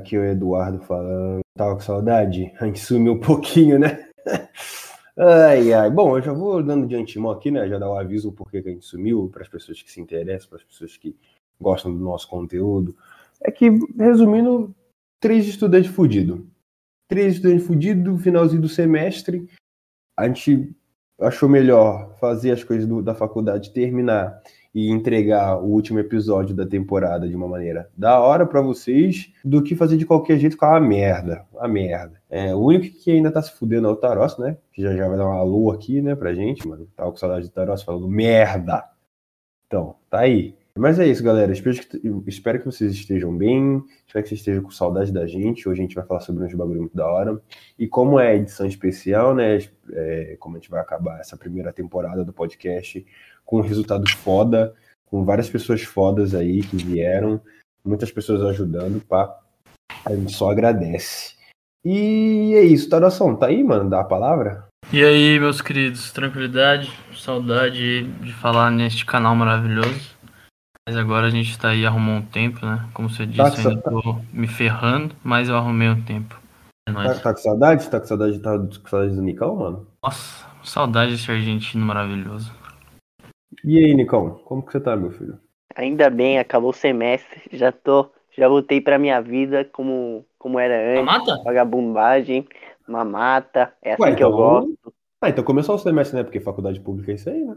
Aqui o Eduardo falando. Tava com saudade? A gente sumiu um pouquinho, né? Ai, ai. Bom, eu já vou dando de antemão aqui, né? Já dar o aviso porque que a gente sumiu, para as pessoas que se interessam, para as pessoas que gostam do nosso conteúdo. É que, resumindo, três estudantes fudidos. Três estudantes fudidos, finalzinho do semestre. A gente achou melhor fazer as coisas do, da faculdade terminar e entregar o último episódio da temporada de uma maneira da hora para vocês do que fazer de qualquer jeito com a merda. A merda. É, o único que ainda tá se fudendo é o Taros, né? Que já já vai dar uma lua aqui, né, pra gente, mano. Tava com saudade do Taros falando merda. Então, tá aí. Mas é isso, galera. Espero que, espero que vocês estejam bem. Espero que vocês estejam com saudade da gente. Hoje a gente vai falar sobre uns bagulho muito da hora. E como é edição especial, né? É, como a gente vai acabar essa primeira temporada do podcast com um resultado foda, com várias pessoas fodas aí que vieram, muitas pessoas ajudando, pá. A gente só agradece. E é isso, Tadação, tá aí, mano? Dá a palavra? E aí, meus queridos, tranquilidade, saudade de falar neste canal maravilhoso. Mas agora a gente tá aí, arrumou um tempo, né? Como você disse, tá, eu ainda tô me ferrando, mas eu arrumei um tempo. É tá, tá, com saudade? Tá com saudade, tá com saudade do Nicão, mano? Nossa, saudade desse argentino maravilhoso. E aí, Nicão, como que você tá, meu filho? Ainda bem, acabou o semestre, já tô, já voltei pra minha vida como, como era antes. Mamata? Vagabundagem, mamata, é assim Ué, que então... eu gosto. Ah, então começou o semestre, né? Porque faculdade pública é isso aí, né?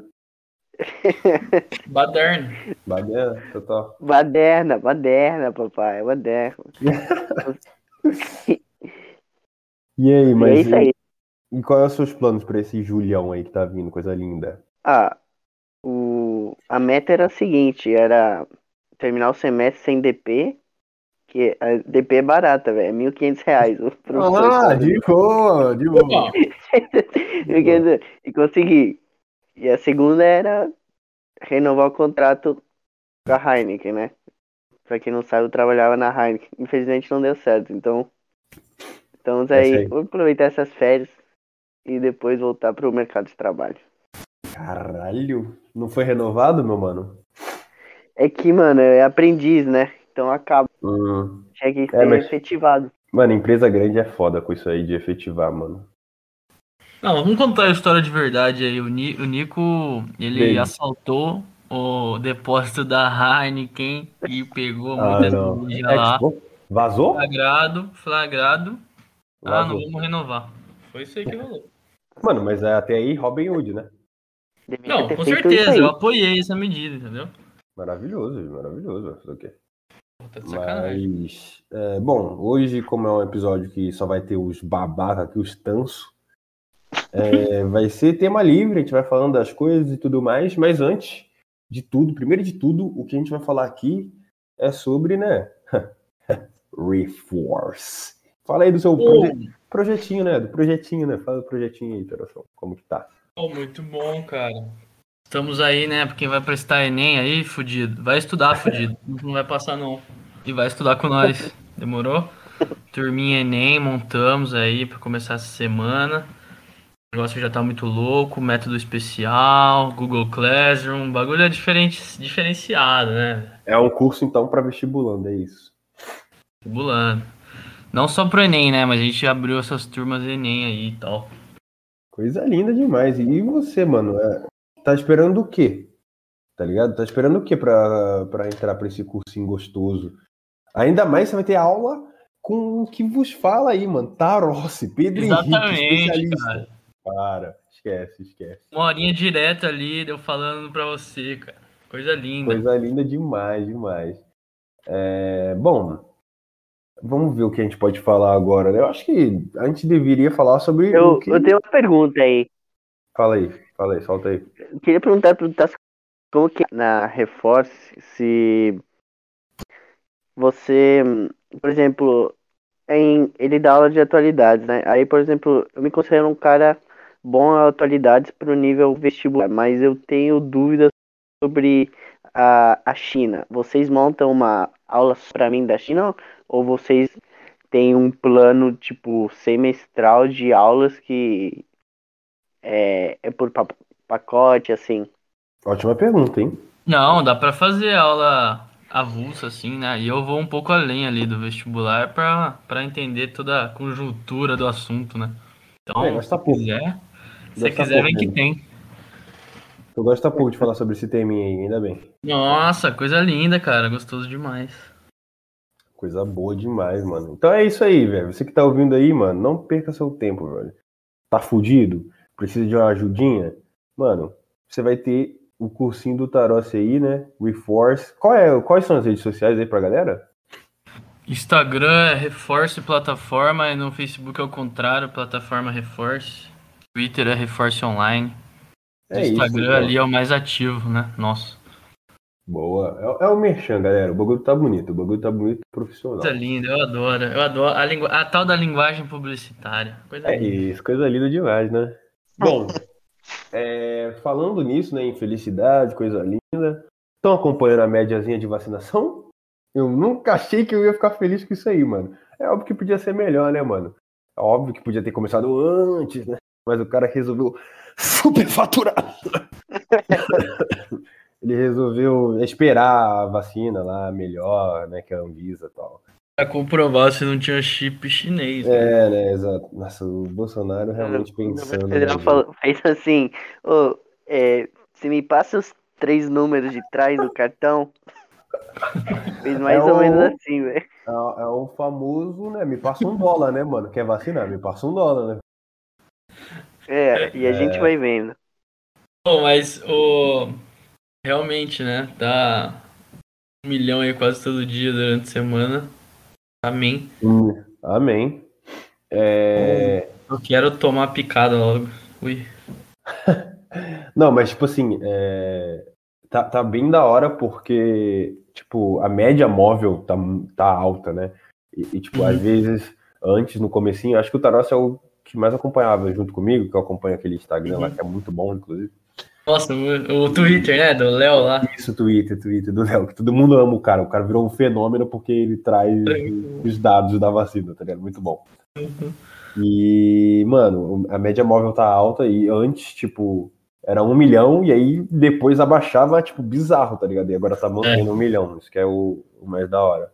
Baderna. Baderna, total. Baderna, baderna, papai, baderna. e aí, mas. E, é isso aí. e, e qual é os seus planos pra esse Julião aí que tá vindo, coisa linda? Ah, o, a meta era a seguinte, era terminar o semestre sem DP, que a DP é barata, velho, é 1.500 reais. O ah, de boa, de boa. e consegui. E a segunda era renovar o contrato com a Heineken, né? Pra quem não sabe, eu trabalhava na Heineken. Infelizmente não deu certo, então. Estamos aí, aí. vou aproveitar essas férias e depois voltar pro mercado de trabalho. Caralho, não foi renovado, meu mano? É que, mano, é aprendiz, né? Então acaba. Hum. Tinha que é, ser é, mas... efetivado. Mano, empresa grande é foda com isso aí de efetivar, mano. Não, vamos contar a história de verdade aí. O, Ni o Nico, ele Bem. assaltou o depósito da Heineken e pegou ah, muita cerveja é, lá. Tipo, vazou? Flagrado, flagrado. Vazou. Ah, não vamos renovar. Foi isso aí que rolou. Mano, mas é até aí Robin Hood, né? Não, com certeza, eu apoiei essa medida, entendeu? Maravilhoso, maravilhoso. O quê? Tá Mas, é, bom, hoje, como é um episódio que só vai ter os babaca aqui, os tanso, é, vai ser tema livre, a gente vai falando das coisas e tudo mais, mas antes de tudo, primeiro de tudo, o que a gente vai falar aqui é sobre, né, Reforce. Fala aí do seu proje projetinho, né, do projetinho, né, fala do projetinho aí, Teração, como que tá? Oh, muito bom, cara. Estamos aí, né, pra quem vai prestar Enem aí, fudido, vai estudar, fudido, não vai passar não, e vai estudar com nós, demorou? Turminha Enem, montamos aí para começar essa semana. O negócio já tá muito louco, método especial, Google Classroom, bagulho é diferente, diferenciado, né? É um curso então para vestibulando, é isso. Vestibulando. Não só pro Enem, né? Mas a gente abriu essas turmas Enem aí e tal. Coisa linda demais. E você, mano, é, tá esperando o quê? Tá ligado? Tá esperando o quê pra, pra entrar pra esse cursinho gostoso? Ainda mais você vai ter aula com o que vos fala aí, mano. Tarossi, Pedro Exatamente, Henrique, cara. Para, esquece, esquece. Uma horinha direta ali, deu falando pra você, cara. Coisa linda. Coisa linda demais, demais. É, bom, vamos ver o que a gente pode falar agora. Né? Eu acho que a gente deveria falar sobre. Eu, que... eu tenho uma pergunta aí. Fala aí, fala aí, solta aí. Eu queria perguntar para como que na Reforce se você, por exemplo, em, ele dá aula de atualidades, né? Aí, por exemplo, eu me considero um cara bom atualidades para o nível vestibular, mas eu tenho dúvidas sobre a, a China. Vocês montam uma aula para mim da China ou vocês têm um plano tipo semestral de aulas que é, é por pacote assim? Ótima pergunta, hein? Não, dá para fazer aula avulsa, assim, né? E eu vou um pouco além ali do vestibular pra, pra entender toda a conjuntura do assunto, né? Então, É, se gosta você pouco. quiser, se Gosta quiser, vem que tem. Eu gosto pouco de falar sobre esse teminha aí, ainda bem. Nossa, coisa linda, cara. Gostoso demais. Coisa boa demais, mano. Então é isso aí, velho. Você que tá ouvindo aí, mano, não perca seu tempo, velho. Tá fudido? Precisa de uma ajudinha? Mano, você vai ter o cursinho do Tarossi aí, né? Reforce. Qual é, quais são as redes sociais aí pra galera? Instagram é Reforce Plataforma e no Facebook é o contrário, Plataforma Reforce. Twitter é Reforce Online. O É isso. Instagram então. ali é o mais ativo, né? Nossa. Boa. É, é o merchan, galera. O bagulho tá bonito. O bagulho tá bonito e profissional. Coisa linda, eu adoro. Eu adoro a, lingu... a tal da linguagem publicitária. Coisa É linda. isso, coisa linda demais, né? Bom, é, falando nisso, né, em felicidade, coisa linda, estão acompanhando a médiazinha de vacinação? Eu nunca achei que eu ia ficar feliz com isso aí, mano. É óbvio que podia ser melhor, né, mano? É óbvio que podia ter começado antes, né? Mas o cara resolveu superfaturar. Ele resolveu esperar a vacina lá melhor, né, que a Anvisa e tal. Pra comprovar se não tinha chip chinês. né? É, né, exato. Nossa, o Bolsonaro realmente pensando. federal falou- fez assim, ô, é, você me passa os três números de trás do cartão? Fez mais É ou o- menos assim, velho. É, é o famoso, né? Me passa um dólar, né, mano? Quer vacinar? Me passa um dólar, né? É, e a gente vai vendo. Bom, mas o. Realmente, né? Dá um milhão aí quase todo dia durante a semana. Amém. Hum, amém. É... Eu quero tomar picada logo. Ui. Não, mas tipo assim, é, tá, tá bem da hora porque, tipo, a média móvel tá, tá alta, né? E, e, tipo, Uhum. às vezes, antes, no comecinho, acho que o Tarossi é o que mais acompanhava junto comigo, que eu acompanho aquele Instagram lá, Uhum. que é muito bom, inclusive. Nossa, o, o Twitter, né? Do Léo lá. Isso, Twitter, Twitter do Léo, que todo mundo ama o cara. O cara virou um fenômeno porque ele traz os dados da vacina, tá ligado? Muito bom. E, mano, a média móvel tá alta e antes, tipo, era um milhão e aí depois abaixava, tipo, bizarro, tá ligado? E agora tá mantendo um milhão, isso que é o, o mais da hora.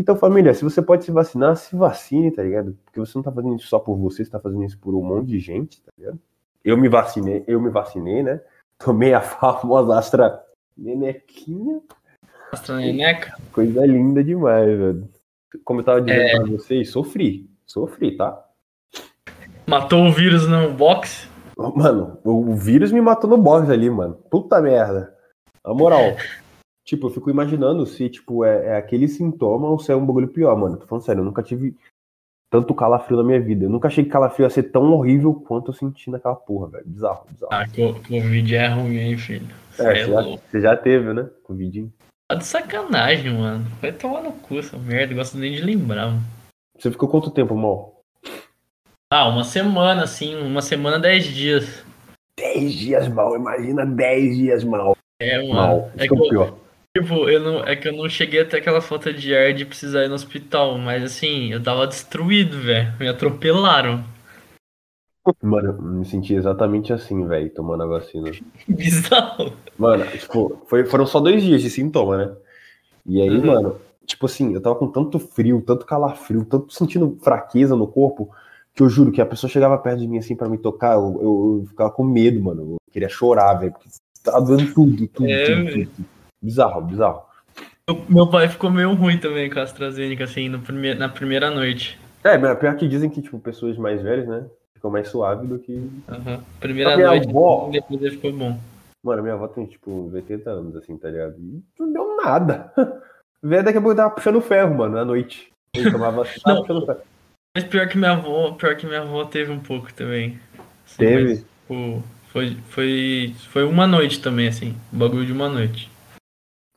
Então, família, se você pode se vacinar, se vacine, tá ligado? Porque você não tá fazendo isso só por você, você tá fazendo isso por um monte de gente, tá ligado? Eu me vacinei, eu me vacinei, né? Tomei a famosa Astra Nenequinha. AstraZeneca. Coisa linda demais, velho. Como eu tava dizendo pra vocês, sofri. Sofri, tá? Matou o vírus no box. Mano, o vírus me matou no box ali, mano. Puta merda. Na moral. Tipo, eu fico imaginando se, tipo, é, é aquele sintoma ou se é um bagulho pior, mano. Tô falando sério, eu nunca tive tanto calafrio na minha vida. Eu nunca achei que calafrio ia ser tão horrível quanto eu senti naquela porra, velho. Bizarro, bizarro. Ah, co- Covid é ruim, hein, filho. É, é você, já, você já teve, né? Covidinho. Tá de sacanagem, mano. Vai tomar no cu essa merda. Gosto nem de lembrar, mano. Você ficou quanto tempo, mal? Ah, uma semana, assim. Uma semana, dez dias. 10 dias mal, imagina 10 dias mal. É, mano. Mal. É que, que é o eu, pior. Tipo, eu não, é que eu não cheguei até aquela falta de ar de precisar ir no hospital. Mas, assim, eu tava destruído, velho. Me atropelaram. Mano, eu me senti exatamente assim, velho, tomando a vacina. Bizarro. Mano, tipo, foi, foram só dois dias de sintoma, né? E aí, Uhum. mano, tipo assim, eu tava com tanto frio, tanto calafrio, tanto sentindo fraqueza no corpo, que eu juro que a pessoa chegava perto de mim assim pra me tocar, eu, eu- eu ficava com medo, mano. Eu queria chorar, velho, porque tava doendo tudo, tudo, É, tudo, velho. tudo, tudo. Bizarro, bizarro. Meu- pai ficou meio ruim também com a AstraZeneca, assim, no prime na primeira noite. É, mas pior que dizem que, tipo, pessoas mais velhas, né, ficam mais suave do que. Aham. Primeira noite, avó- depois ele ficou bom. Mano, minha avó tem, tipo, uns 80 anos, assim, tá ligado? E não deu nada. Velho, daqui a pouco tava puxando ferro, mano, à noite. Ele tomava Não. puxando ferro. Mas pior que minha avó, pior que minha avó teve um pouco também. Assim, Teve? mas, tipo, foi, foi, foi uma noite também, assim. Um bagulho de uma noite.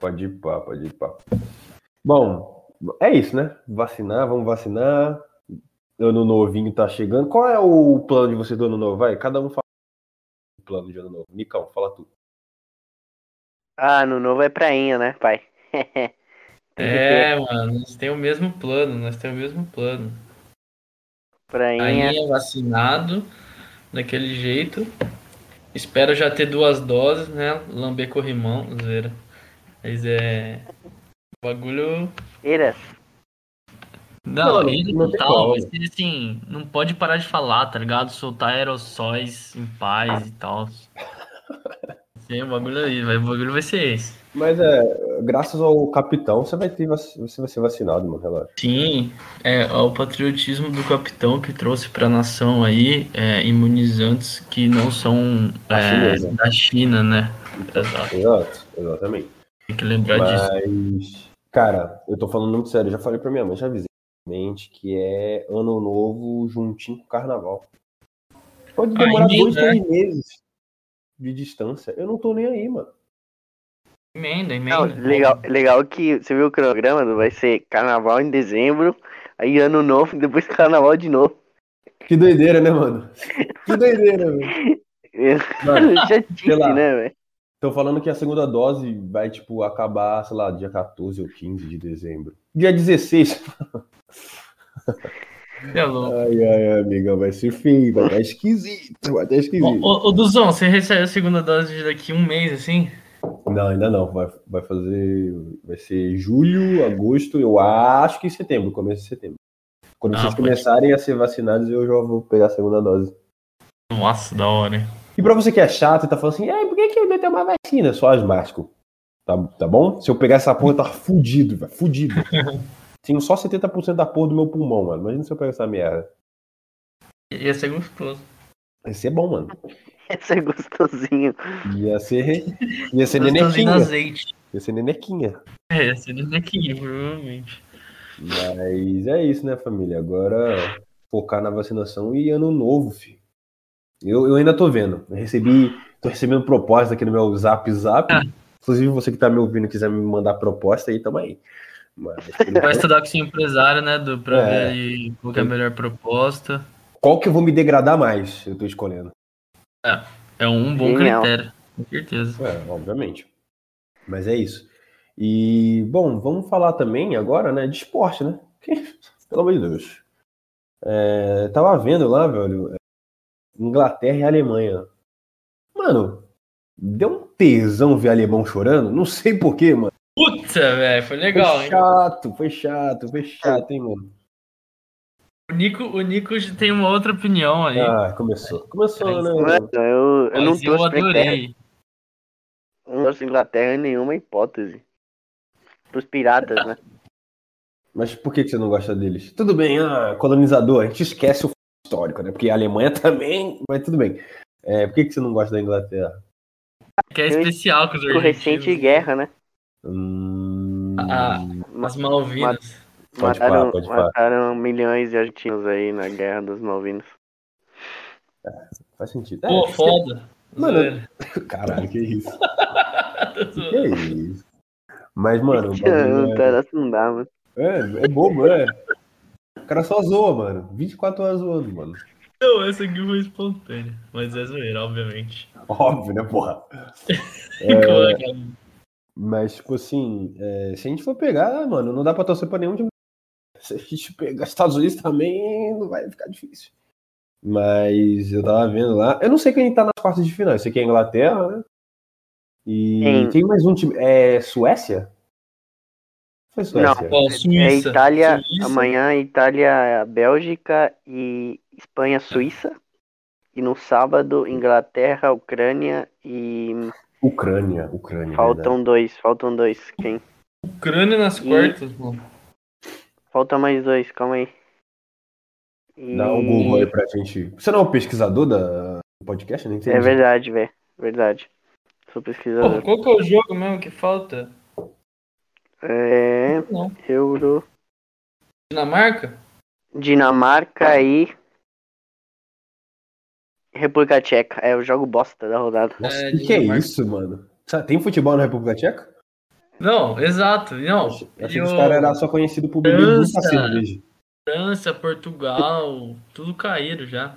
Pode ir pá, pode ir pá. Bom, é isso, né? Vacinar, vamos vacinar. Ano novinho tá chegando. Qual é o plano de vocês do ano novo? Vai, cada um fala o plano de ano novo. Nicão, fala tu. Ah, no novo é prainha, né, pai? É, mano, nós temos o mesmo plano, nós temos o mesmo plano. prainha. Aí é vacinado, daquele jeito. Espero já ter duas doses, né? Lamber corrimão, zoeira. Mas é. O bagulho. Eiras. Não, Não, ele não total, mas assim, não pode parar de falar, tá ligado? Soltar aerossóis em paz e tal. Sim, o bagulho aí, o bagulho vai ser esse. Mas é, graças ao capitão, você vai ter você vai ser vacinado, mano, relaxa. Sim, é o patriotismo do capitão que trouxe pra nação aí é, imunizantes que não são Da é, chinesa. da China, né? Exato. Exato, exatamente. Tem que lembrar disso. Mas, cara, eu tô falando muito sério, já falei pra minha mãe, já avisei mente que é ano novo juntinho com o carnaval. Pode demorar Ai, dois, né? três meses de distância. Eu não tô nem aí, mano. Emenda, Não, emenda. legal, legal que você viu o cronograma, vai ser carnaval em dezembro, aí ano novo, depois carnaval de novo. Que doideira, né, mano? Que doideira, velho. Mano, Chatice, sei lá. né, velho? Tô falando que a segunda dose vai, tipo, acabar, sei lá, dia 14 ou 15 de dezembro. Dia 16. É louco. Ai, ai, amiga, vai ser feio, vai estar esquisito, vai estar Ô, esquisito. ô, ô, Duzão, você recebe a segunda dose daqui um mês, assim? Não, ainda não. Vai, vai fazer. Vai ser julho, agosto, eu acho que setembro, começo de setembro. Quando Ah, vocês pode. começarem a ser vacinados, eu já vou pegar a segunda dose. Nossa, da hora, hein? E pra você que é chato e tá falando assim, Ai, por que, que eu não tenho uma vacina? Só asmático. Tá, tá bom? Se eu pegar essa porra, eu tava fudido, velho. Fudido. Tenho só 70% da porra do meu pulmão, mano. Imagina se eu pegar essa merda. Ia ser gostoso. Ia ser bom, mano. Esse é gostosinho. Ia ser. Ia ser nenequinha. azeite. Ia ser nenequinha. É, ia ser nenequinho, provavelmente. Mas é isso, né, família? Agora focar na vacinação e ano novo, filho. Eu, eu ainda tô vendo. Eu recebi, tô recebendo propostas aqui no meu zap zap. Ah. Inclusive, você que tá me ouvindo quiser me mandar proposta aí, tamo aí. Mas, Vai estudar com seu empresário, né, Du, pra É. ver aí qual que é a melhor proposta. qual que eu vou me degradar mais? Eu tô escolhendo. É um bom Genial. critério, com certeza. É, obviamente. Mas é isso. E, bom, vamos falar também agora, né, de esporte, né? Pelo amor de Deus. É, tava vendo lá, velho, é, Inglaterra e Alemanha. Mano, deu um tesão ver alemão chorando? Não sei porquê, mano. Puta, velho, foi legal, foi hein? chato, foi chato, foi chato, hein, mano. O Nico, o Nico já tem uma outra opinião aí. Ah, começou. Começou, né? Mano, eu, eu não mas eu adorei. Eu não torço Inglaterra em nenhuma hipótese. Pros piratas, né? Mas por que que você não gosta deles? Tudo bem, ah, colonizador, a gente esquece o histórico, né? Porque a Alemanha também, mas tudo bem. É, por que que você não gosta da Inglaterra? Que é especial com os Com argentinos. recente guerra, né? Hum, Ah, As Malvinas. Pode mataram, falar, pode falar. mataram milhões de argentinos aí na guerra dos Malvinas. faz sentido. É, Pô, você- foda. Mano. Caralho, que isso? Que isso? Mas, mano, Não, é, tá, não dá, mano. é, é bobo, é. O cara só zoa, mano. 24 horas zoando, mano. Não, essa aqui foi espontânea. Mas é zoeira, obviamente. Óbvio, né, porra? Como é que é? Mas, tipo assim, é, se a gente for pegar, mano, não dá pra torcer pra nenhum time. Se a gente pegar Estados Unidos também, não vai ficar difícil. Mas eu tava vendo lá. Eu não sei quem tá nas quartas de final. Sei que é a Inglaterra, né? E Quem? tem mais um time. É Suécia? Foi Suécia. Ó, É Suíça. Itália, Suíça. amanhã Itália, Bélgica e Espanha, Suíça. E no sábado, Inglaterra, Ucrânia e Ucrânia, Ucrânia. verdade. faltam dois, faltam dois. Quem? Ucrânia nas E- quartas, mano. Falta mais dois, calma aí. E... Dá um Google aí pra gente. Você não é o pesquisador da do podcast? Nem É verdade, velho. Verdade. Sou Pô, pesquisador. qual que é o jogo mesmo que falta? É. Não. Euro. Dinamarca? Dinamarca e. República Tcheca. É o jogo bosta da rodada. Nossa, É, o que, que é isso, mano? Tem futebol na República Tcheca? Não, exato. Não. Achei E que os o caras eram só conhecidos por França. França, Portugal, tudo caíram já.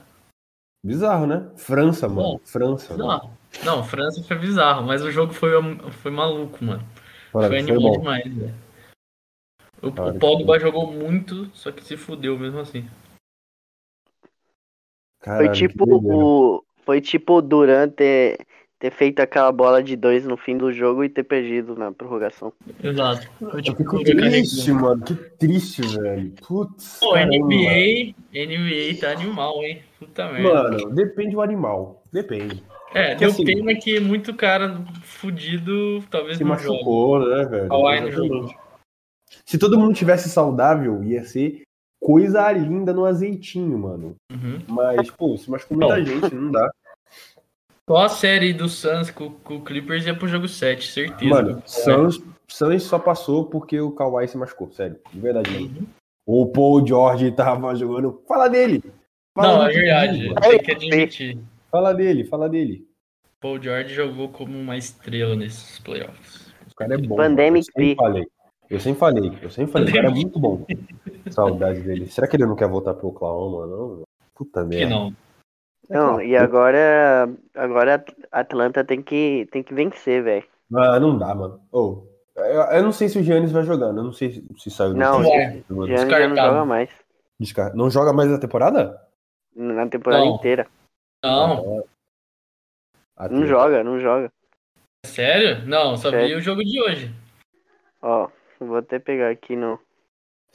Bizarro, né? França, mano. Não. França, mano. Não, não, França foi bizarro, mas o jogo foi, foi maluco, mano. Foi foi animal bom. demais, velho. O, Claro o que Pogba jogou muito, só que se fudeu mesmo assim. Foi Caralho, que tipo o. Foi tipo durante ter feito aquela bola de dois no fim do jogo e ter perdido na prorrogação. Exato. Foi Eu tipo fico triste, mano. Que triste, velho. Putz. Pô, caramba. NBA, NBA tá animal, hein? Puta merda. Mano, depende do animal. Depende. É, que deu assim- pena que muito cara fudido talvez Se não jogue. machucou, né, velho? Exatamente. jogou. Se todo mundo tivesse saudável, ia ser coisa linda no azeitinho, mano. Uhum. Mas, pô, se machucou muita Não. gente, não dá. Só a série do Suns com, com o Clippers ia pro jogo 7, certeza. Mano, Suns, Suns só passou porque o Kawhi se machucou, sério. De verdade mesmo. Uhum. O Paul George tava jogando. Fala dele! Fala Não, é verdade. Tem que admitir. Fala dele, fala dele. Paul George jogou como uma estrela nesses playoffs. O cara é bom. Pandemic. Eu sempre falei. Eu sempre falei, eu sempre falei, o cara é muito bom. Saudade dele. Será que ele não quer voltar pro Oklahoma, não? Puta Que merda. não. Não, e agora, agora a Atlanta tem que, tem que vencer, velho. Ah, não dá, mano. Ô, eu, eu não sei se o Giannis vai jogando. Eu não sei se, saiu do Não, time, é. Giannis já não joga mais. Descar- Não joga mais a temporada? Na temporada Não. inteira. Não, Não joga, não joga. sério? Não, só vi Sério. o jogo de hoje. Ó, vou até pegar aqui no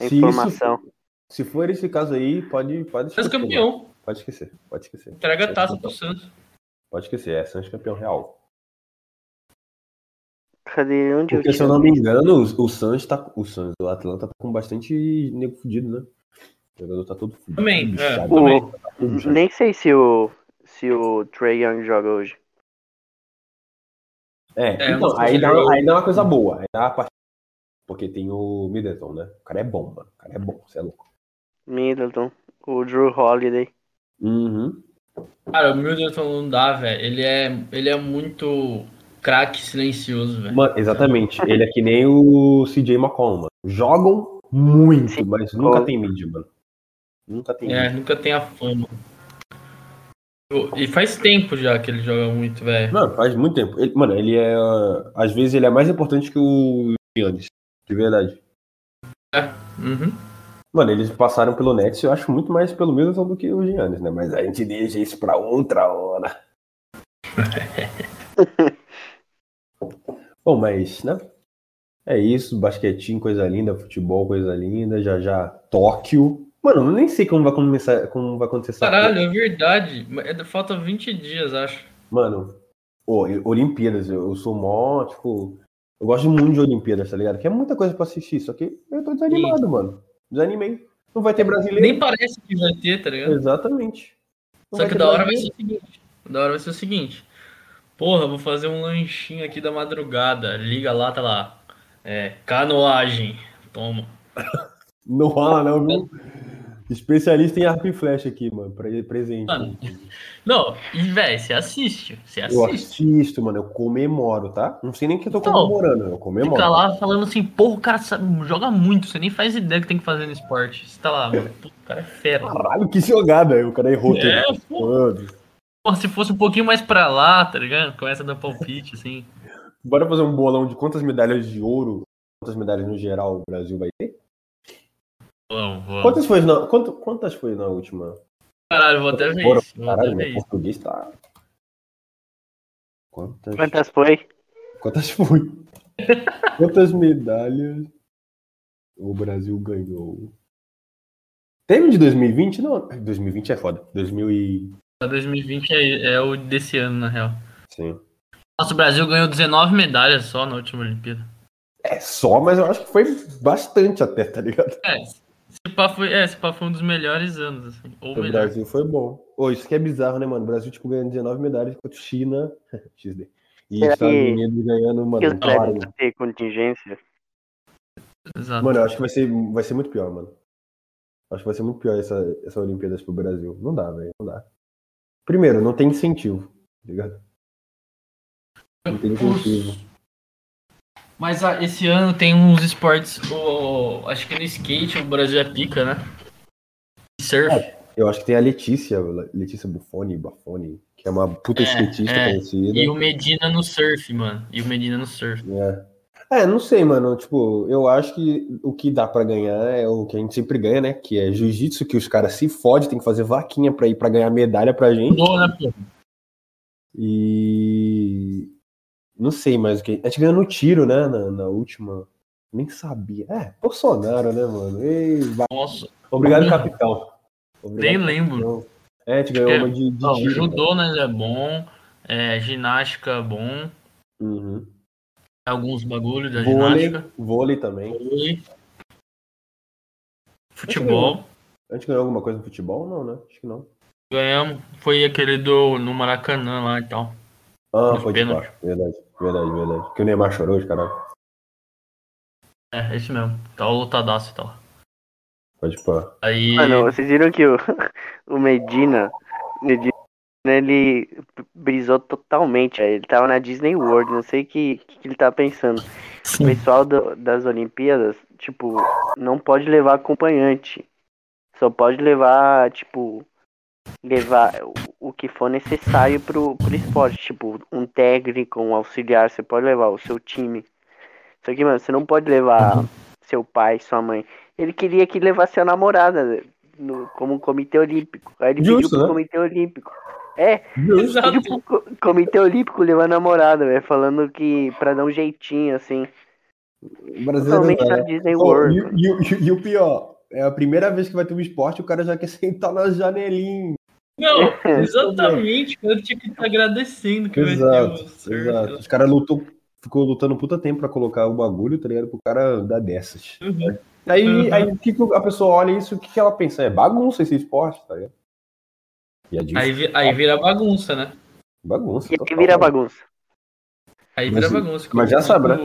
a Se informação. isso- Se for esse caso aí, pode, pode esquecer. mano. campeão. Pode esquecer, pode esquecer. Entrega a taça pro Suns. Pode esquecer, é Santos campeão real. Cadê onde Porque eu se eu não me engano, o, o Santos tá. O Santos, o Atlanta tá com bastante nego fudido, né? O jogador tá todo fudido. Também, é, também. O- tá inchado. Nem sei se o se o Trey Young joga hoje. É, É, então, aí dá, aí dá uma coisa boa. Aí dá uma parte... Porque tem o Middleton, né? O cara é bom, mano. O cara é bom, você é louco. Middleton, o Drew Holiday. Uhum. Cara, o Middleton não dá, velho. Ele é, ele é muito craque silencioso, velho. Mano, exatamente. Ele é que nem o CJ McCollum, mano. Jogam muito, Sim. mas nunca tem mídia, mano. Nunca tem É, mídia. nunca tem a fama. E faz tempo já que ele joga muito, velho. Mano, faz muito tempo. Ele- mano, ele é. Às vezes ele é mais importante que o Giannis. De verdade. Uhum. Mano, eles passaram pelo Nets, eu acho muito mais pelo Middleton do que o Giannis, né? Mas a gente deixa isso pra outra hora. Bom, mas, né? É isso, basquetinho, coisa linda, futebol, coisa linda, já já Tóquio. Mano, eu nem sei como vai começar, como vai acontecer essa Caralho, é verdade. É- Falta 20 dias, acho. Mano, ô, Olimpíadas, eu, eu sou mó, tipo, eu gosto muito de Olimpíadas, tá ligado? Que é muita coisa pra assistir, só que eu tô desanimado, mano. Desanimei. Não vai ter brasileiro. Nem parece que vai ter, tá ligado? Exatamente. Não Só que da hora vai ser o seguinte. Da hora vai ser o seguinte. Porra, vou fazer um lanchinho aqui da madrugada. Liga lá, tá lá. É, canoagem. Toma. Não rola, não, viu? Especialista em arco e flecha aqui, mano, presente. Mano, Não, e velho, você assiste. Você eu assiste. assisto, mano, eu comemoro, tá? Não sei nem o que eu tô Então, comemorando, eu comemoro. Fica lá falando assim, porra, o cara joga muito, você nem faz ideia do que tem que fazer no esporte. Você tá lá, mano, o cara é fera. Caralho, que jogada, aí o cara errou É, tudo. pô. Mano, Porra, se fosse um pouquinho mais pra lá, tá ligado? Começa a dar palpite, assim. Bora fazer um bolão de quantas medalhas de ouro, quantas medalhas no geral o Brasil vai ter? Vamos, vamos. Quantas foi na, quanto- quantas foi na última? Caralho, vou até ver Foram? isso. Vou até Caralho, ver meu português tá. Quantas, Quantas foi? quantas foi? quantas medalhas o Brasil ganhou? Teve de 2020? Não, 2020 é foda. 2000 e... 2020 é, é o desse ano, na real. Sim. Nossa, o Brasil ganhou 19 medalhas só na última Olimpíada. É só, mas eu acho que foi bastante até, tá ligado? É, esse pá foi, é, esse pá foi um dos melhores anos, assim. Ou O melhor. Brasil foi bom. Ô, isso que é bizarro, né, mano? O Brasil, tipo, ganhando 19 medalhas contra China, XD. E Será Estados que- Unidos ganhando, mano, Que os claro, ter contingência. Exato. Mano, eu acho que vai ser, vai ser muito pior, mano. Acho que vai ser muito pior essa, essa Olimpíadas pro Brasil. Não dá, velho. Não dá. Primeiro, não tem incentivo, tá ligado? Não tem incentivo. Mas ah, esse ano tem uns esportes. O, acho que no skate o Brasil é pica, né? Surf. Eu acho que tem a Letícia, Letícia Buffoni, Bafoni, que é uma puta É, skatista é. conhecida. E o Medina no surf, mano. E o Medina no surf. É. É, não sei, mano. Tipo, eu acho que o que dá pra ganhar é o que a gente sempre ganha, né? Que é jiu-jitsu, que os caras se fodem, tem que fazer vaquinha pra ir pra ganhar medalha pra gente. Mudou, né, pô? E. Não sei mais o que. A gente ganhou no tiro, né? Na, na última. Nem sabia. É, Bolsonaro, né, mano? Ei, vai. Nossa, Obrigado, capitão. nem Obrigado, lembro. capitão. É, a gente ganhou uma de, de Não, tiro. judô, né, é bom. É, ginástica bom. Uhum. Alguns bagulhos da Vôlei, ginástica. vôlei também. Vôlei. Futebol. A gente ganhou alguma coisa no futebol? Não, né? Acho que não. Ganhamos. Foi aquele do no Maracanã lá e tal. Ah, Nos pode pênaltis. pá. Verdade, verdade, verdade. Que o Neymar chorou, de caralho. É, esse mesmo. Tá o lutadaço e tal. Pode pá. Aí. Mano, vocês viram que o, o Medina, Medina, ele brisou totalmente. aí Ele tava na Disney World, não sei o que, que ele tava pensando. O Sim. pessoal do- das Olimpíadas, tipo, não pode levar acompanhante. Só pode levar, tipo, levar o, que for necessário pro, pro esporte. Tipo, um técnico, um auxiliar, você pode levar o seu time. Só que, mano, você não pode levar Uhum. seu pai, sua mãe. Ele queria que levasse a namorada né, no, como comitê olímpico. Aí ele Justo, pediu pro né? comitê olímpico. É, Exato. pediu pro co- comitê olímpico levar a namorada, velho, falando que pra dar um jeitinho, assim. O brasileiro. Totalmente na é. Disney Oh, World. e, e o- e o pior, é a primeira vez que vai ter um esporte, o cara já quer sentar na janelinha. Não, exatamente. O cara tinha que estar agradecendo que vai ter Exato, o surf. exato. Os caras lutou, ficou lutando puta tempo pra colocar o bagulho, tá ligado? Pro cara dar dessas. Uhum. Aí, Uhum. aí o que a pessoa olha isso, o que, que ela pensa? É bagunça esse esporte, tá ligado? E é. Aí, vi- aí vira bagunça, né? Bagunça. E aí total. vira bagunça. Aí Mas- vira bagunça. mas já sabe, né?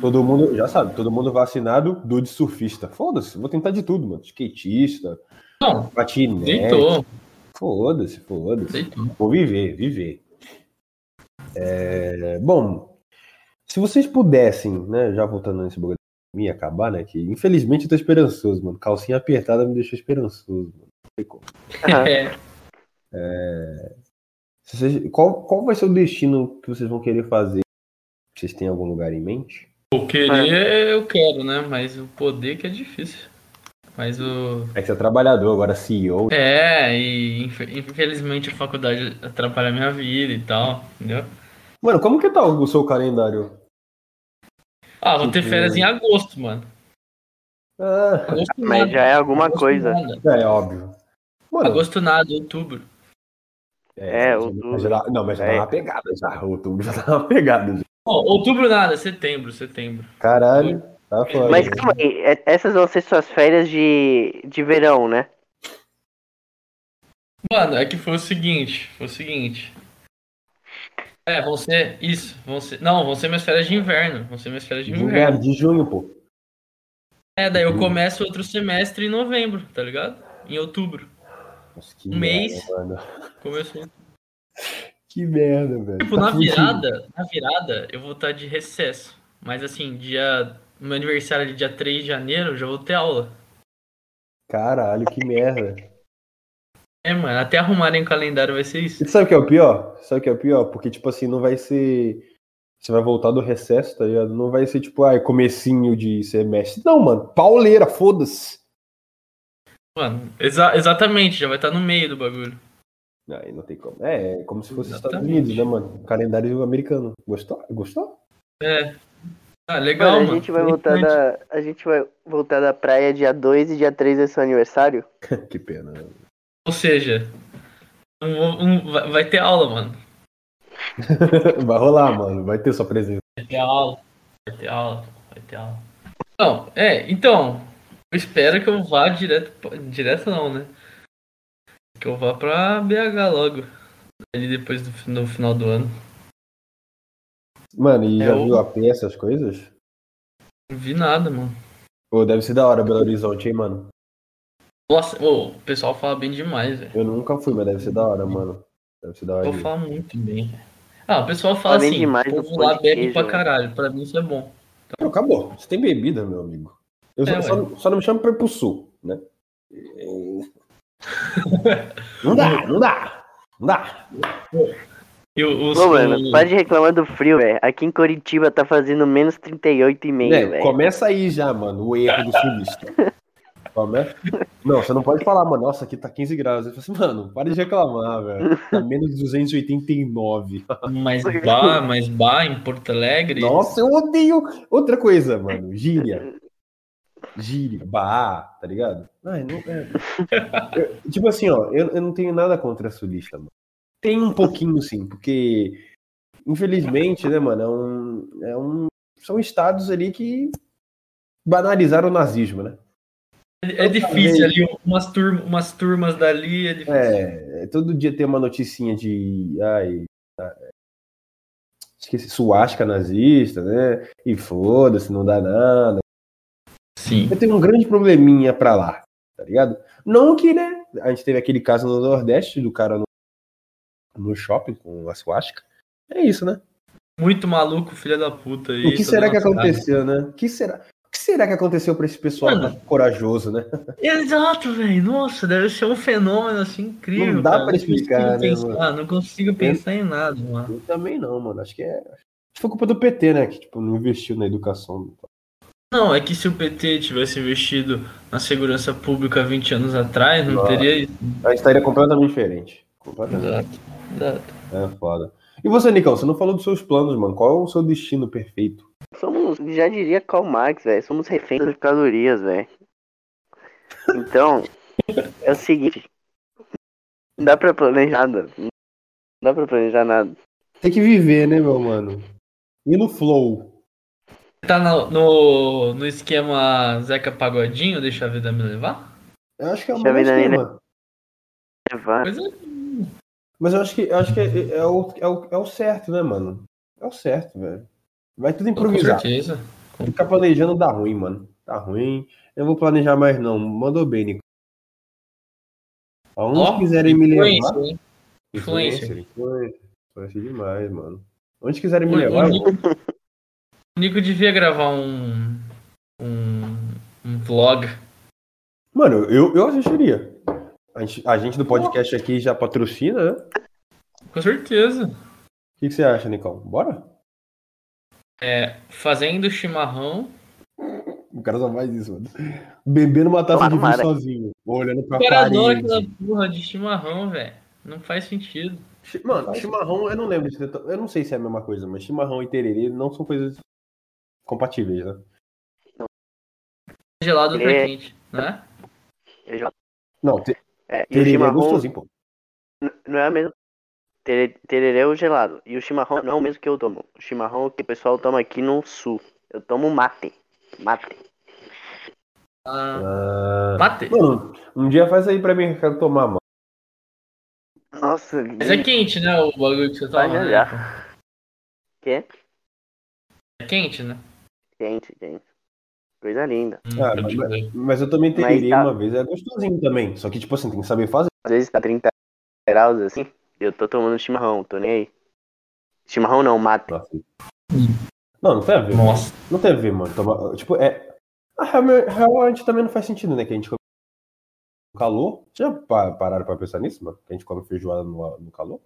Todo mundo, já sabe, todo mundo vacinado do de surfista. Foda-se, vou tentar de tudo, mano. Skatista, Não, patinete. deitou. Foda-se, foda-se. Deitou. Vou viver, viver. É, bom, se vocês pudessem, né, já voltando nesse bagulho pandemia, acabar, né, que infelizmente eu tô esperançoso, mano. Calcinha apertada me deixou esperançoso, mano. Não sei como. Aham. É, Se vocês- qual, qual vai ser o destino que vocês vão querer fazer? Vocês têm algum lugar em mente? O querer eu quero, né? Mas o poder que é difícil. Mas o. É que você é trabalhador, agora CEO. É, e infe- infelizmente a faculdade atrapalha a minha vida e tal, entendeu? Mano, como que tá o seu calendário? Ah, vou ter férias em agosto, mano. Ah, Agosto Mas nada. já é alguma Agosto coisa. nada. é óbvio. Mano, Agosto nada, outubro. É, mas outubro. já não, mas já É. dá uma pegada já. Outubro já dá uma pegada. Já. Outubro nada, setembro, setembro. Caralho, tá foda. Mas calma aí, é- essas vão ser suas férias de, de verão, né? Mano, é que foi o seguinte, foi o seguinte. É, vão ser isso, vão ser. Não, vão ser minhas férias de inverno. Vão ser minhas férias de de, inverno. inverno, de junho, pô. É, daí eu começo outro semestre em novembro, tá ligado? Em outubro. Nossa, que Um merda, mês. mano. Começou. Que merda, velho. Tipo, Tá na fudido. virada, na virada, eu vou estar de recesso. Mas assim, dia. Meu aniversário é dia 3 de janeiro, eu já vou ter aula. Caralho, que merda. É, mano, até arrumarem o calendário vai ser isso. E tu sabe o que é o pior? Sabe o que é o pior? Porque, tipo assim, não vai ser. Você vai voltar do recesso, tá ligado? Não vai ser tipo, ai, comecinho de semestre. Não, mano. Pauleira, foda-se. Mano, exa- exatamente, já vai estar no meio do bagulho. Aí não tem como. É, é como se fosse Estados Exatamente. Unidos, né, mano? Calendário americano. Gostou? Gostou? É. Ah, legal, Mano, mano. a gente vai voltar da. A gente vai voltar da praia dia 2 e dia 3 é seu aniversário? que pena. né? Ou seja, um- um- vai- vai ter aula, mano. Vai rolar, mano. Vai ter sua presença. Vai ter aula. Vai ter aula. Vai ter aula. Não, é, então. Eu espero que eu vá direto. Direto não, né? Que eu vá pra BH logo. Ali depois do no final do ano. Mano, e É, já o- viu a pé essas coisas? Não vi nada, mano. Pô, deve ser da hora Belo Horizonte, hein, mano? Nossa, ô, o pessoal fala bem demais, velho. Eu nunca fui, mas deve ser da hora, mano. Deve ser da hora. de- fala muito bem, velho. Ah, o pessoal fala assim, demais o povo lá bebe queijo, pra né? caralho. Pra mim isso é bom. Não, acabou. Você tem bebida, meu amigo. Eu É, só, só não me chamo pra ir pro sul, né? Não dá, não dá. Não dá. E o, o, Ô, mano, para de reclamar do frio, velho. Aqui em Curitiba tá fazendo menos 38,5, É, velho. começa aí já, mano, o erro do sulista. Não, você não pode falar, mano, nossa, aqui tá 15 graus. Eu falo assim, mano, para de reclamar, velho. Tá menos 289. Mas bar, mas bar em Porto Alegre. Nossa, eu odeio. Outra coisa, mano, gíria. Gíria, bar, tá ligado? Ai, não, é. Eu- tipo assim, ó, eu, eu não tenho nada contra a sulista, mano. Tem um pouquinho, sim, porque, infelizmente, né, mano, é um, é um, são estados ali que banalizaram o nazismo, né? É, é difícil ali, umas, turma, umas turmas dali, é difícil. É, todo dia tem uma noticinha de. Ai. Esqueci, suástica nazista, né? E foda-se, não dá nada. Sim. Eu tenho um grande probleminha pra lá, tá ligado? Não que, né? A gente teve aquele caso no Nordeste do cara no, no shopping com a suástica. É isso, né? Muito maluco, filha da puta. o que será que aconteceu, né? O que será, o que será que aconteceu pra esse pessoal Mano. corajoso, né? Exato, velho. Nossa, deve ser um fenômeno assim incrível. Não dá cara. pra consigo explicar, né, pensar? Não consigo pensar em nada, mano. Eu também não, mano. Acho que é. Acho que foi culpa do PT, né? Que tipo, não investiu na educação. Não, é que se o PT tivesse investido na segurança pública 20 anos atrás, não Nossa. teria isso. A estaria completamente diferente. Completamente. Exato. Exato. É foda. E você, Nicão, você não falou dos seus planos, mano. Qual é o seu destino perfeito? Somos, já diria Karl Marx, velho. Somos reféns das calorias, velho. Então, é o seguinte. Não dá pra planejar nada. Não dá pra planejar nada. Tem que viver, né, meu mano? E no flow. Tá no, no, no esquema Zeca Pagodinho, deixa a vida me levar? Eu acho que é o né, esquema. Levar. Pois é. Mas eu acho que, eu acho que é, é o, é, o, é o certo, né, mano? É o certo, velho. Vai tudo Com improvisar. certeza. Ficar planejando dá ruim, mano. Tá ruim. Eu vou planejar mais não. Mandou bem, Nico. Aonde Ó, quiserem me levar. hein? Influencer. Influencer. Influencer. Influencer demais, mano. Onde quiserem me levar. o eu Nico, o Nico devia gravar um, um, um vlog. Mano, eu, eu assistiria. A gente, a gente do podcast aqui já patrocina, né? O Com certeza. que, que você acha, Nicão? Bora? É, fazendo chimarrão. O cara só faz isso, mano. Bebendo uma taça de vinho sozinho. Olhando pra O cara adora parede. aquela porra de chimarrão, velho. Não faz sentido. Mano, chimarrão, eu não lembro. Eu não sei se é a mesma coisa, mas chimarrão e tererê não são coisas compatíveis, né? Gelado ou É. quente, né? Eu já- Não, te- É, tererê é gostosinho, pô. não é a mesma. Tere- Tererê é o gelado. E o chimarrão não é o mesmo que eu tomo. O chimarrão que o pessoal toma aqui no sul. Eu tomo mate. Mate. Ah, Ah, mate. Mano, um dia faz aí pra mim que eu quero tomar, mano. Nossa, Mas é quente, né? O bagulho que você toma. já, né? que? É quente, né? Quente, quente. Coisa linda. Ah, mas, mas eu também tererê tá- uma vez, é gostosinho também. Só que, tipo assim, tem que saber fazer. Às vezes tá 30 graus assim. Eu tô tomando chimarrão, tô nem aí. Chimarrão não, mate. Nossa. Não, não tem a ver. Nossa. Não tem a ver, mano. Toma- tipo, é. Realmente também não faz sentido, né? Que a gente come no calor. Já pa- pararam pra pensar nisso, mano? Que a gente come feijoada no, no calor?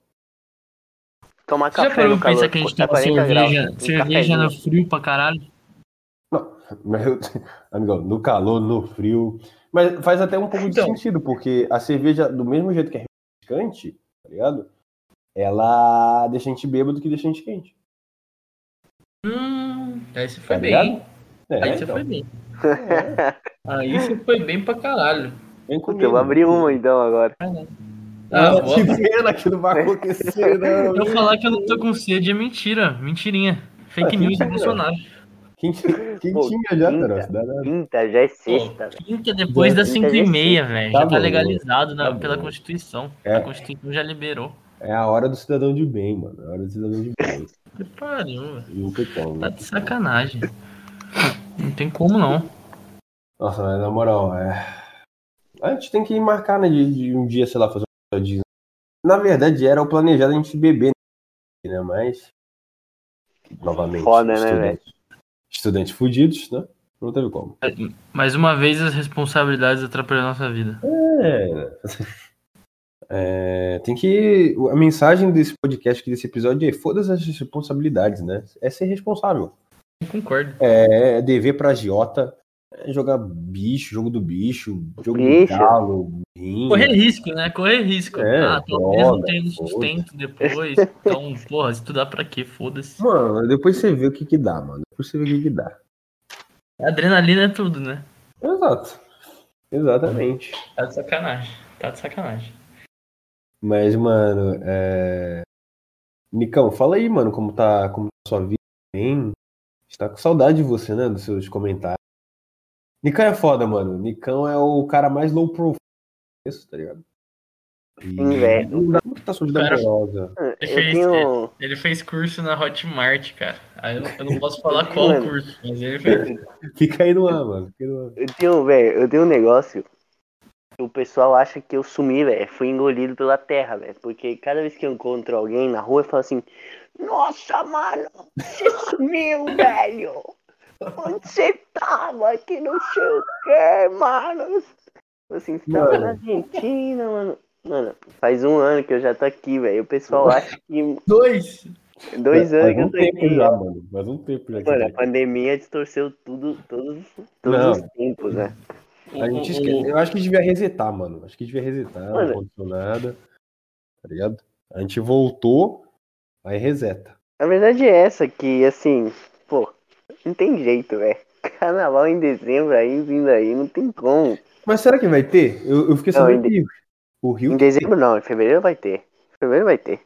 Tomar Você já café parou no pra pensar que a gente tá toma 40 graus. cerveja, cerveja no frio pra caralho? Mas eu, amigão, no calor, no frio. Mas faz até um pouco de Então. sentido, porque a cerveja, do mesmo jeito que é refrescante, tá ligado? Ela deixa a gente bêbado que deixa a gente quente. Hum, aí você foi Tá bem. É, Aí você então. foi bem. É, Aí você foi bem pra caralho. vem comigo. eu vou abrir uma então agora. Ah, Ah, vou que pena que não vai acontecer, não. Eu falar que eu não tô com sede é mentira. Mentirinha. Fake Ah, news do. Bolsonaro. Quem, quem Pô, tinha já, quinta. Dá. Quinta, já é sexta, velho. Quinta depois das 5 e meia, velho. Tá Já tá bom. legalizado na- Tá pela bom. Constituição. É. A Constituição já liberou. É a hora do cidadão de bem, mano. É a hora do cidadão de bem. Que pariu, velho. Tá de sacanagem. Não tem como não. Nossa, mas na moral, é. A gente tem que marcar, né? De, de um dia, sei lá, fazer um episódio. Na verdade, era o planejado a gente beber, né? Mas. Novamente. Foda, né, velho? Estudantes fudidos, né? Não teve como. Mais uma vez as responsabilidades atrapalham a nossa vida. É. É, tem que. A mensagem desse podcast desse episódio é foda-se as responsabilidades, né? É ser responsável. Eu concordo. É dever pra agiota É jogar bicho, jogo do bicho, jogo Bicho. do galo, rinha. Correr risco, né? Correr risco. É, ah, talvez não tenha sustento depois. Então, porra, estudar pra quê? Foda-se. Mano, depois você vê o que que dá, mano. Depois você vê o que que dá. Adrenalina é tudo, né? Exato. Exatamente. Tá de sacanagem. Tá de sacanagem. Mas, mano, é... Nicão, fala aí, mano, como tá, como tá a sua vida bem. Está com saudade de você, né? Dos seus comentários. Nicão é foda, mano. Nicão é o cara mais low profile, isso, tá ligado? Sim, velho. Não dá- Cara, amorosa? Eu Ele fez, tenho. ele fez curso na Hotmart, cara. Aí eu, eu não posso falar qual Mano. curso, mas ele fez. Fica aí no ar, mano. Fica aí no ar. Eu tenho, velho, eu tenho um negócio que o pessoal acha que eu sumi, velho. Fui engolido pela terra, velho. Porque cada vez que eu encontro alguém na rua, eu falo assim: Nossa, mano, você sumiu, velho. Onde você tava? Que não sei o que, mano. Assim, você tava Mano. na Argentina, mano. Mano, faz um ano que eu já tô aqui, velho. O pessoal acha que Dois! dois anos Faz que eu um tô tempo aqui. já, mano. Faz um tempo já. Mano, a aqui. pandemia distorceu tudo, todos, todos Não. os tempos, né? A gente O- esque- o- Eu acho que devia resetar, mano. Acho que devia resetar, não Mano. aconteceu nada. Tá ligado? A gente voltou, aí reseta. A verdade é essa, que assim, não tem jeito, velho. Carnaval em dezembro aí, vindo aí, não tem como. Mas será que vai ter? Eu, eu fiquei sabendo em que o Rio. Em dezembro não, em fevereiro vai ter. Em fevereiro vai ter.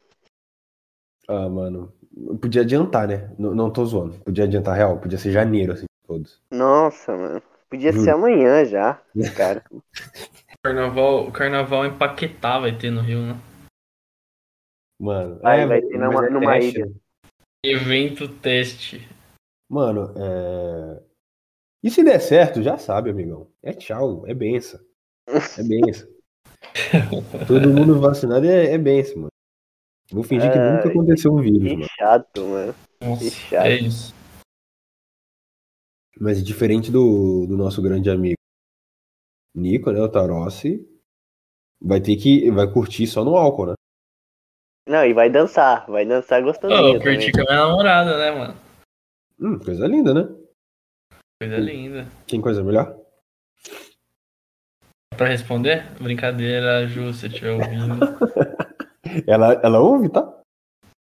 Ah, mano. Podia adiantar, né? Não, não tô zoando. Podia adiantar real. Podia ser janeiro, assim, todos. Nossa, mano. Podia Juro. ser amanhã já, cara. Carnaval, o carnaval em Paquetá vai ter no Rio, né? Mano. Vai- é, vai ter numa- é numa ilha. Evento teste. Mano, é. E se der certo, já sabe, amigão. É tchau, é benção. É benção. Todo mundo vacinado é, é benção, mano. Vou fingir que nunca aconteceu um vírus, Que mano. chato, mano. Nossa, chato. é isso. Mas diferente do, do nosso grande amigo Nico, né? O Tarossi, vai ter que. Vai curtir só no álcool, né? Não, e vai dançar, vai dançar Ô, gostosinho eu curti com a minha namorada, né, mano? Hum, coisa linda, né? Coisa linda. Tem coisa melhor? Pra responder? Brincadeira, Ju, se estiver ouvindo. Ela, ela ouve, tá?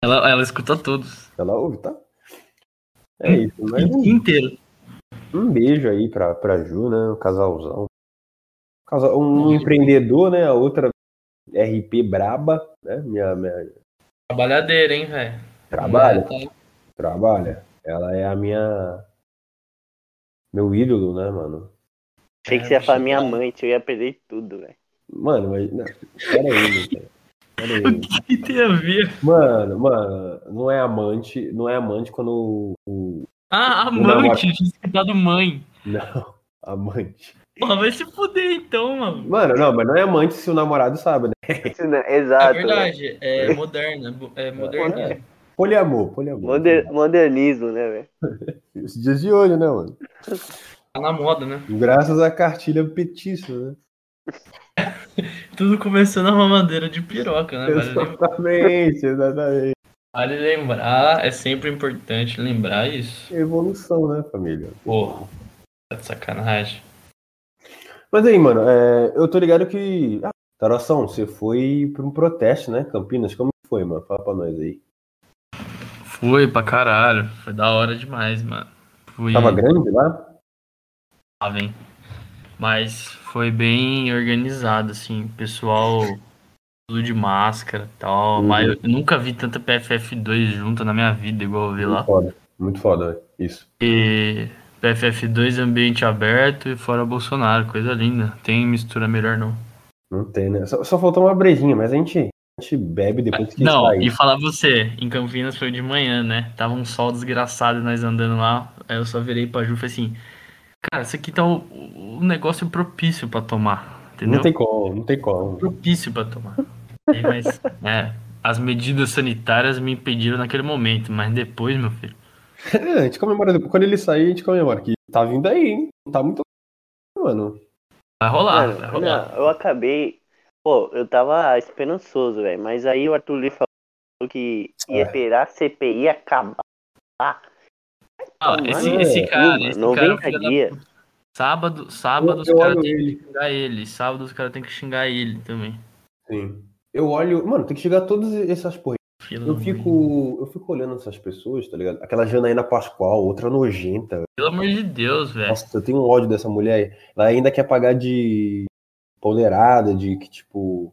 ela, ela escuta todos. Ela ouve, tá? É isso. Mas um, Inteiro. um beijo aí pra, pra Ju, né? O casalzão. Casal, um empreendedor, né? A outra RP braba, né? Minha, minha Trabalhadeira, hein, velho? trabalha, É, tá. trabalha. Ela é a minha. Meu ídolo, né, mano? Achei que É, você ia falar minha mãe, eu ia perder tudo, velho. Mano, mas. Não, pera aí, meu cara. Pera aí. O que tem a ver? Mano, mano, não é amante, não é amante quando o. Ah, amante, tinha escutado mãe. não, amante. Porra, vai se fuder então, mano. Mano, não, mas não é amante se o namorado sabe, né? Não- É Exato. velho. verdade, é moderna, é modernismo. Poliamor, poliamor. Moder- modernismo, né, velho? Esses dias de olho, né, mano? Tá na moda, né? Graças à cartilha petista, né? Tudo começou na mamadeira de piroca, né? Vale, lem- Exatamente, exatamente. vale lembrar, é sempre importante lembrar isso. Evolução, né, família? Porra, tá de sacanagem. Mas aí, mano, é, eu tô ligado que. Ah, Taroção, você foi pra um protesto, né, Campinas? Como foi, mano? Fala pra nós aí. Foi pra caralho, foi da hora demais, mano. Fui... Tava grande lá? Tava, hein? Mas foi bem organizado, assim, pessoal tudo de máscara e tal. Uhum. Mas eu nunca vi tanta PFF2 junta na minha vida, igual eu vi lá. Muito foda. Muito foda. Isso. E PFF2 ambiente aberto e fora Bolsonaro, coisa linda. Tem mistura melhor não. Não tem, né? Só, só faltou uma brejinha, mas a gente, gente bebe depois que Não, sair. e falar você, em Campinas foi de manhã, né? Tava um sol desgraçado nós andando lá. Aí eu só virei pra Ju e falei assim: Cara, isso aqui tá o, o negócio propício pra tomar. Entendeu? Não tem como, não tem como. propício pra tomar. Aí, mas, é, as medidas sanitárias me impediram naquele momento, mas depois, meu filho. É, a gente comemora depois. Quando ele sair, a gente comemora. Que tá vindo aí, hein? Não tá muito. Mano. Vai rolar, Mano, vai rolar. não, eu acabei. Pô, eu tava esperançoso, velho. Mas aí o Arthur Lee falou que ia É. esperar a CPI acabar. Ah, Mano, esse, é, esse cara, mano, esse cara é um 90 filho da dias. puta. Sábado, sábado os Eu- eu caras olho têm que xingar ele. Sábado os caras têm que xingar ele também. Sim. Eu olho. Mano, tem que chegar todas essas porra. Filho Eu da fico. Eu fico olhando essas pessoas, tá ligado? Aquela Janaína Pascoal, outra nojenta. Pelo amor de Deus, velho. Nossa, eu tenho um ódio dessa mulher. Ela ainda quer pagar de ponderada, de que, tipo.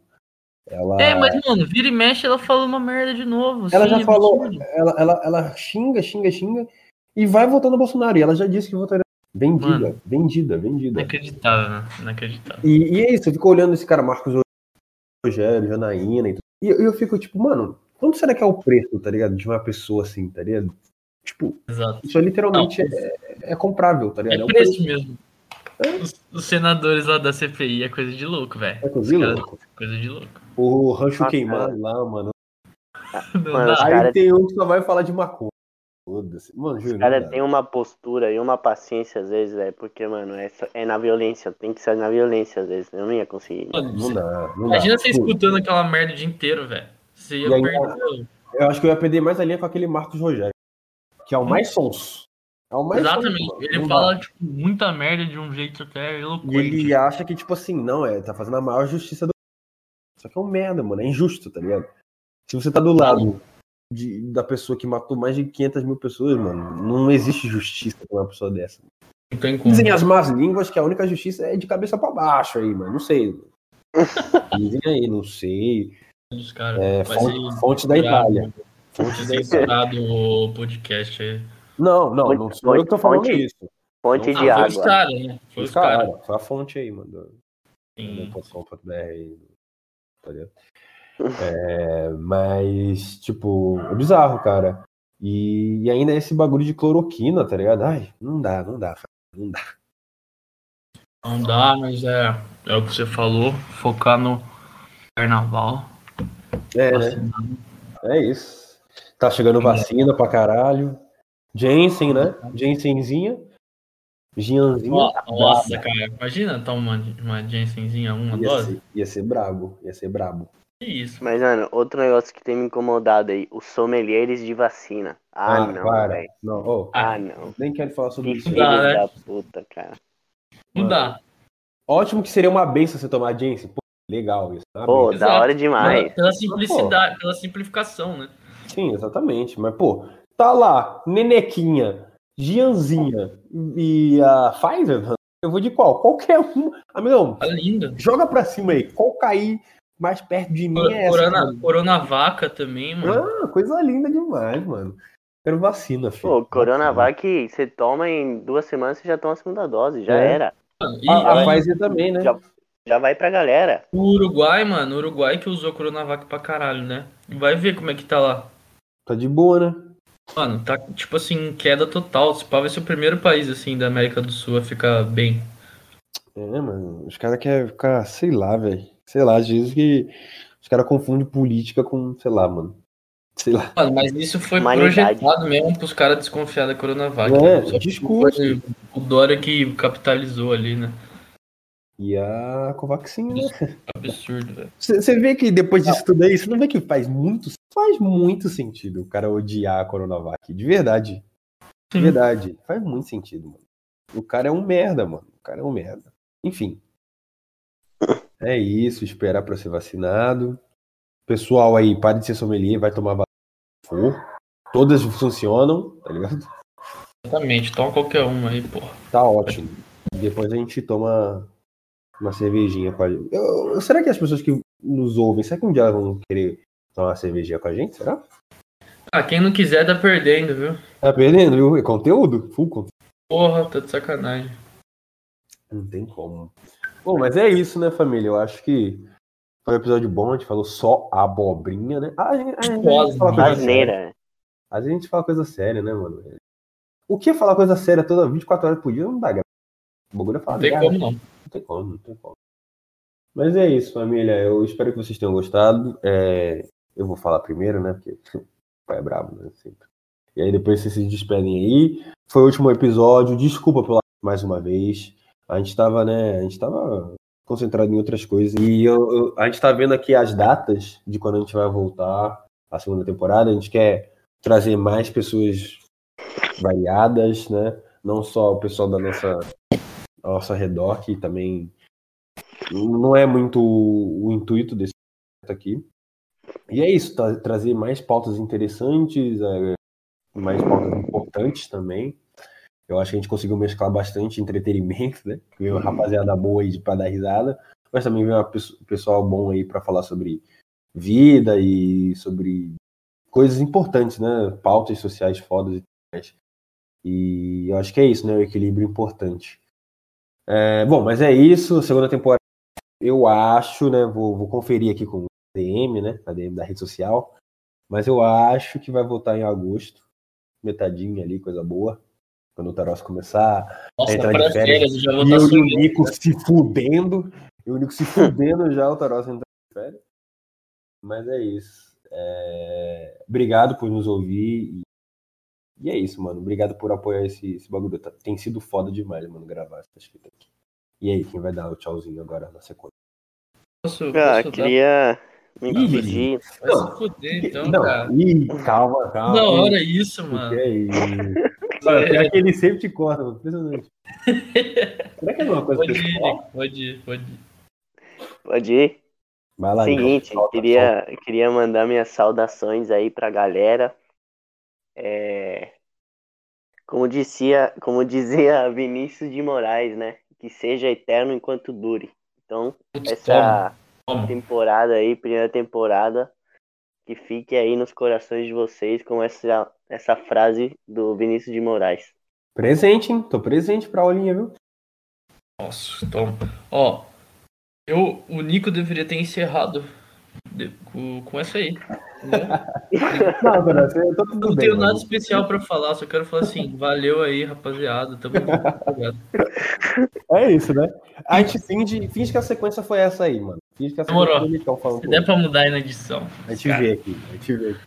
Ela. É, mas, mano, vira e mexe, ela fala uma merda de novo. Ela assim, já falou, absurdo. ela, ela, ela xinga, xinga, xinga e vai votar no Bolsonaro. E ela já disse que votaria. Vendida, Mano. vendida, vendida. Inacreditável, né? Inacreditável. E, e é isso, eu fico olhando esse cara, Marcos Rogério, Janaína e tudo. E eu, fico tipo, mano, quanto será que é o preço, tá ligado? De uma pessoa assim, tá ligado? Tipo, Exato. isso literalmente é, é comprável, tá ligado? É um preço mesmo. Os, os senadores lá da CPI é coisa de louco, velho. É coisa de Os caras- louco. Coisa de louco. O rancho Nossa, queimado lá, mano. Não Mano, dá. os Aí cara- tem um que só vai falar de maconha. Mano, juro. O cara não dá. tem uma postura e uma paciência às vezes, velho, porque, mano, é, só- é na violência, tem que ser na violência às vezes, eu não ia conseguir. Mano, Não você- dá, não Imagina dá. você Pô, escutando aquela merda o dia inteiro, velho. Você ia aí, perder. Eu acho que eu ia perder mais a linha com aquele Marcos Rogério. Que é o mais sonso. É o mais Exatamente. Ele fala, tipo, muita merda de um jeito até E eloquente. ele acha que, tipo assim, não, é, tá fazendo a maior justiça do. Só que é um merda, mano. É injusto, tá ligado? Se você tá do lado de- da pessoa que matou mais de 500 mil pessoas, mano, não existe justiça com uma pessoa dessa. Não tem como. Dizem as más línguas que a única justiça é de cabeça pra baixo aí, mano. Não sei. Dizem aí, não sei. Dos caras. É, fonte, fonte da Itália. Vai ser censurado o podcast aí. Não, não, Fonte- não sou eu que tô falando fonte- isso. Fonte Não, de Ah, foi os água. caras, né? Foi Os os caras. caras, foi a fonte aí, mano. Sim. .com.br tá ligado? É, mas, tipo, é bizarro, cara. E, e ainda esse bagulho de cloroquina, tá ligado? Ai, não dá, não dá, não dá. Não dá, mas é, é o que você falou. Focar no carnaval. É, né? É isso. Tá chegando vacina pra caralho. Jensen, né? Jensenzinha. Gianzinha. Ó, Nossa, cara. Imagina tomar uma, uma Jensenzinha, uma Ia dose. ser, ia ser brabo, ia ser brabo. Que isso. Mas, mano, outro negócio que tem me incomodado aí, os sommeliers de vacina. Ah, não, para. Não, ó, Ah, não. nem quero falar sobre Que isso. filho né? da puta, cara. Não dá. Ótimo que seria uma benção você tomar Jensen. Pô, legal isso. Pô, benção. da hora demais. pela simplicidade, pela simplificação, né? Sim, exatamente. Mas, pô, tá lá, Nenequinha, Gianzinha e a Pfizer, eu vou de qual? Qualquer um. Amigão, Tá linda. joga pra cima aí. Qual cair mais perto de mim é essa? Corona, mano? Coronavaca também, mano. Ah, coisa linda demais, mano. Quero vacina, filho. Pô, Coronavac, você toma em duas semanas, você já toma a segunda dose, já É. era. E A, a Pfizer também, né? Já- Já vai pra galera. o Uruguai, mano, o Uruguai que usou Coronavac pra caralho, né? Vai ver como é que tá lá. Tá de boa, né? Mano, tá tipo assim, queda total. Se pá, vai ser o primeiro país assim da América do Sul a ficar bem. É, mano. Os caras querem ficar, sei lá, velho. Sei lá, diz que os caras confundem política com, sei lá, mano. Sei lá. Mano, mas isso foi Humanidade. projetado mesmo pros caras desconfiar da Coronavac. É, né? Foi o Dória que capitalizou ali, né? E a Covaxin, né? Absurdo, velho. Você vê que depois disso tudo aí, você não vê que faz muito, faz muito sentido o cara odiar a Coronavac. De verdade. De Sim. verdade. Faz muito sentido, mano. O cara é um merda, mano. O cara é um merda. Enfim. É isso, esperar pra ser vacinado. Pessoal aí, pare de ser sommelier, vai tomar vacina. For. Todas funcionam, tá ligado? Exatamente, toma qualquer uma aí, porra. Tá ótimo. Depois a gente toma uma cervejinha com a gente. Eu- eu- será que as pessoas que nos ouvem, será que um dia elas vão querer tomar uma cervejinha com a gente? Será? Ah, quem não quiser tá perdendo, viu? Tá perdendo, viu? É conteúdo? Full conteúdo. Porra, tá de sacanagem. Não tem como. Bom, mas é isso, né, família? Eu acho que foi um episódio bom, a gente falou só abobrinha, né? Ah, a gente, a gente Quase, fala coisa séria. A gente fala coisa séria, né, mano? O que é falar coisa séria toda 24 horas por dia não dá graça. O bagulho é falar Não tem como não. Não tem como, não tem como. Mas é isso, família. Eu espero que vocês tenham gostado. É, Eu vou falar primeiro, né? Porque o pai é brabo, né? Sempre. E aí depois vocês se despedem aí. Foi o último episódio. Desculpa pela mais uma vez. A gente tava, né? A gente tava concentrado em outras coisas. E eu- eu- a gente tá vendo aqui as datas de quando a gente vai voltar a segunda temporada. A gente quer trazer mais pessoas variadas, né? Não só o pessoal da nossa ao nosso redor, que também não é muito o intuito desse aqui. E é isso, tra trazer mais pautas interessantes, é, mais pautas importantes também. Eu acho que a gente conseguiu mesclar bastante entretenimento, né? Veio uma rapaziada boa aí para dar risada, mas também veio um pessoal bom aí para falar sobre vida e sobre coisas importantes, né? Pautas sociais fodas e tudo mais. E eu acho que é isso, né? O equilíbrio importante. É, bom, mas é isso. Segunda temporada, eu acho, né? Vou, vou conferir aqui com DM, né? A DM da rede social. Mas eu acho que vai voltar em agosto. Metadinha ali, coisa boa. Quando o Taros começar Nossa, a entrar de férias. já vou e e o. Nico se fudendo. E o Nico se fudendo já, o Taros entrando de férias. Mas é isso. É, Obrigado por nos ouvir. E... é isso, mano. Obrigado por apoiar esse, esse bagulho. Tá- Tem sido foda demais, mano, gravar essa fita aqui. E aí, quem vai dar o tchauzinho agora na sequência? Posso, Ah, posso dar? queria me. Vai se fuder, então, não, cara. ih, calma, calma. Da hora isso, o mano. que é isso? Que ele sempre te corta, mano. Impressionante. Será que é uma coisa Pode ir, pessoal? Pode ir, pode ir. Pode ir? Vai lá, Seguinte. Solta, queria, queria mandar minhas saudações aí pra galera. É, como, dizia, como dizia Vinícius de Moraes, né? Que seja eterno enquanto dure. Então, essa. Temporada aí, primeira temporada, que fique aí nos corações de vocês com essa, essa frase do Vinícius de Moraes. Presente, hein? Tô presente pra aulinha, viu? Nossa, toma. Ó, eu, o Nico deveria ter encerrado com, com essa aí. entendeu? Não, eu tô tudo Não bem. tenho nada mano. especial pra falar, só quero falar assim, valeu aí, rapaziada. Tamo junto. É isso, né? A gente finge, finge que a sequência foi essa aí, mano. Finge que a sequência Demorou. foi o Nicão falando. Se der pra mudar aí na edição. A gente cara. vê aqui, a gente vê aqui.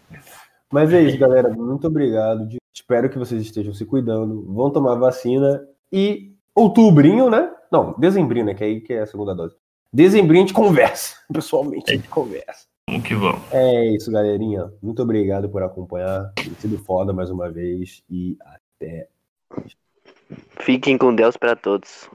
Mas é isso, galera. Muito obrigado. Espero que vocês estejam se cuidando. Vão tomar vacina. E outubrinho, né? Não, dezembrinho, né? Que aí que é a segunda dose. Dezembrinho a gente conversa. Pessoalmente, a gente conversa. Vamos que vamos. É isso, galerinha. Muito obrigado por acompanhar. Tem sido foda mais uma vez. E até. Fiquem com Deus pra todos.